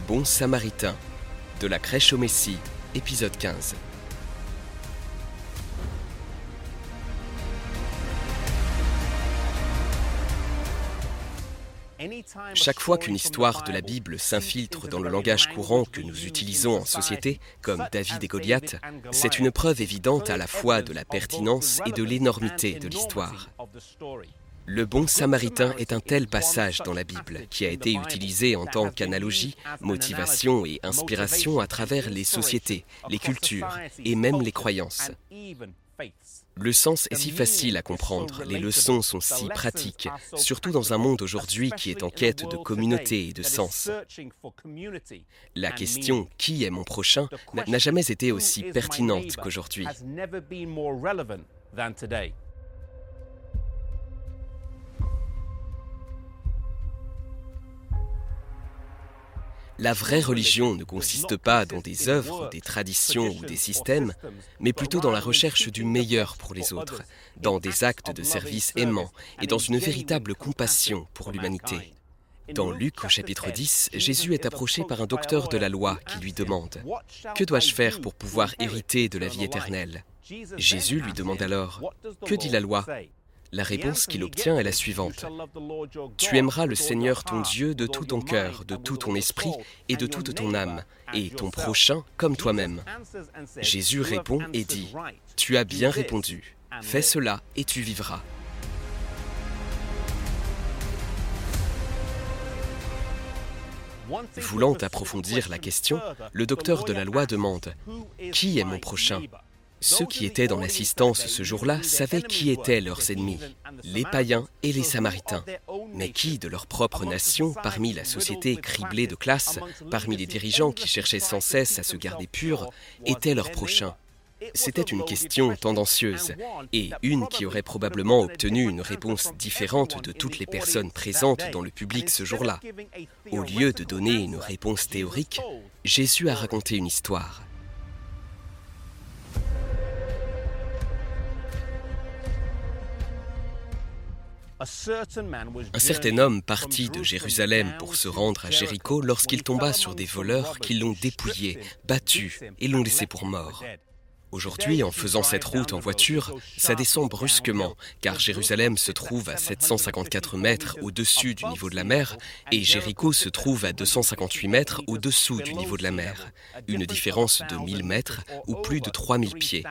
bon samaritain, de la crèche au Messie, épisode 15. Chaque fois qu'une histoire de la Bible s'infiltre dans le langage courant que nous utilisons en société, comme David et Goliath, c'est une preuve évidente à la fois de la pertinence et de l'énormité de l'histoire. Le bon samaritain est un tel passage dans la Bible qui a été utilisé en tant qu'analogie, motivation et inspiration à travers les sociétés, les cultures et même les croyances. Le sens est si facile à comprendre, les leçons sont si pratiques, surtout dans un monde aujourd'hui qui est en quête de communauté et de sens. La question qui est mon prochain n'a jamais été aussi pertinente qu'aujourd'hui. La vraie religion ne consiste pas dans des œuvres, des traditions ou des systèmes, mais plutôt dans la recherche du meilleur pour les autres, dans des actes de service aimants et dans une véritable compassion pour l'humanité. Dans Luc au chapitre 10, Jésus est approché par un docteur de la loi qui lui demande ⁇ Que dois-je faire pour pouvoir hériter de la vie éternelle ?⁇ Jésus lui demande alors ⁇ Que dit la loi? La réponse qu'il obtient est la suivante. Tu aimeras le Seigneur ton Dieu de tout ton cœur, de tout ton esprit et de toute ton âme, et ton prochain comme toi-même. Jésus répond et dit, Tu as bien répondu, fais cela et tu vivras. Voulant approfondir la question, le docteur de la loi demande, Qui est mon prochain? Ceux qui étaient dans l'assistance ce jour-là savaient qui étaient leurs ennemis, les païens et les samaritains. Mais qui de leur propre nation, parmi la société criblée de classes, parmi les dirigeants qui cherchaient sans cesse à se garder purs, était leur prochain? C'était une question tendancieuse et une qui aurait probablement obtenu une réponse différente de toutes les personnes présentes dans le public ce jour-là. Au lieu de donner une réponse théorique, Jésus a raconté une histoire. Un certain homme partit de Jérusalem pour se rendre à Jéricho lorsqu'il tomba sur des voleurs qui l'ont dépouillé, battu et l'ont laissé pour mort. Aujourd'hui, en faisant cette route en voiture, ça descend brusquement, car Jérusalem se trouve à 754 mètres au-dessus du niveau de la mer, et Jéricho se trouve à 258 mètres au-dessous du niveau de la mer, une différence de 1000 mètres ou plus de 3000 pieds.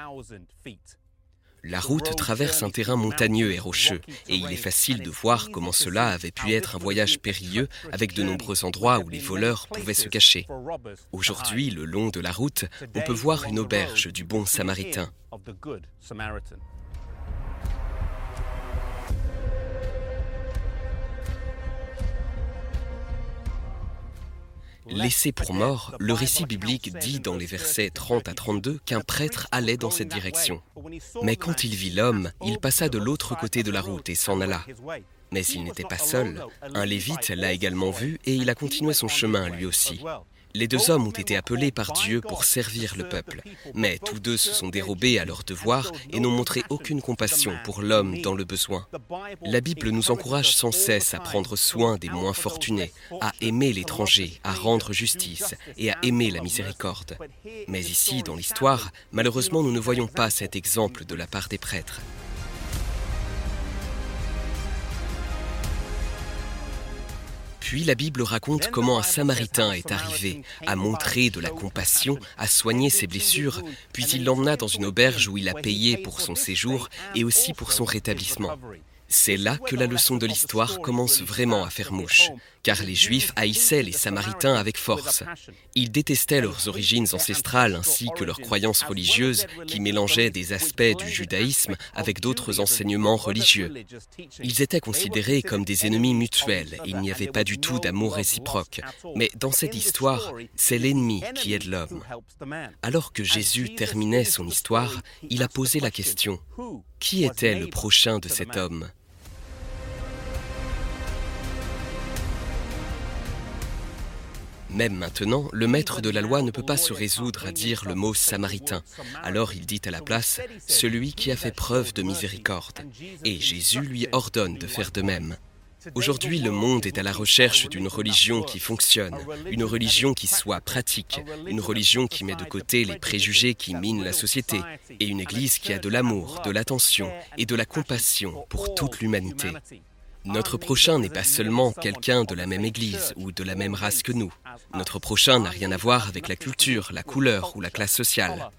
La route traverse un terrain montagneux et rocheux, et il est facile de voir comment cela avait pu être un voyage périlleux avec de nombreux endroits où les voleurs pouvaient se cacher. Aujourd'hui, le long de la route, on peut voir une auberge du bon samaritain. Laissé pour mort, le récit biblique dit dans les versets 30 à 32 qu'un prêtre allait dans cette direction. Mais quand il vit l'homme, il passa de l'autre côté de la route et s'en alla. Mais il n'était pas seul. Un lévite l'a également vu et il a continué son chemin lui aussi. Les deux hommes ont été appelés par Dieu pour servir le peuple, mais tous deux se sont dérobés à leur devoir et n'ont montré aucune compassion pour l'homme dans le besoin. La Bible nous encourage sans cesse à prendre soin des moins fortunés, à aimer l'étranger, à rendre justice et à aimer la miséricorde. Mais ici, dans l'histoire, malheureusement, nous ne voyons pas cet exemple de la part des prêtres. Puis la Bible raconte comment un Samaritain est arrivé, à montrer de la compassion, à soigner ses blessures, puis il l'emmena dans une auberge où il a payé pour son séjour et aussi pour son rétablissement. C'est là que la leçon de l'histoire commence vraiment à faire mouche, car les Juifs haïssaient les Samaritains avec force. Ils détestaient leurs origines ancestrales ainsi que leurs croyances religieuses qui mélangeaient des aspects du judaïsme avec d'autres enseignements religieux. Ils étaient considérés comme des ennemis mutuels il n'y avait pas du tout d'amour réciproque. Mais dans cette histoire, c'est l'ennemi qui aide l'homme. Alors que Jésus terminait son histoire, il a posé la question, qui était le prochain de cet homme? Même maintenant, le maître de la loi ne peut pas se résoudre à dire le mot samaritain. Alors il dit à la place, celui qui a fait preuve de miséricorde. Et Jésus lui ordonne de faire de même. Aujourd'hui, le monde est à la recherche d'une religion qui fonctionne, une religion qui soit pratique, une religion qui met de côté les préjugés qui minent la société, et une Église qui a de l'amour, de l'attention et de la compassion pour toute l'humanité. Notre prochain n'est pas seulement quelqu'un de la même Église ou de la même race que nous. Notre prochain n'a rien à voir avec la culture, la couleur ou la classe sociale.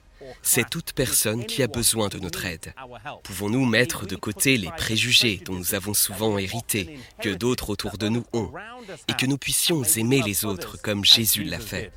C'est toute personne qui a besoin de notre aide. Pouvons-nous mettre de côté les préjugés dont nous avons souvent hérité, que d'autres autour de nous ont, et que nous puissions aimer les autres comme Jésus l'a fait?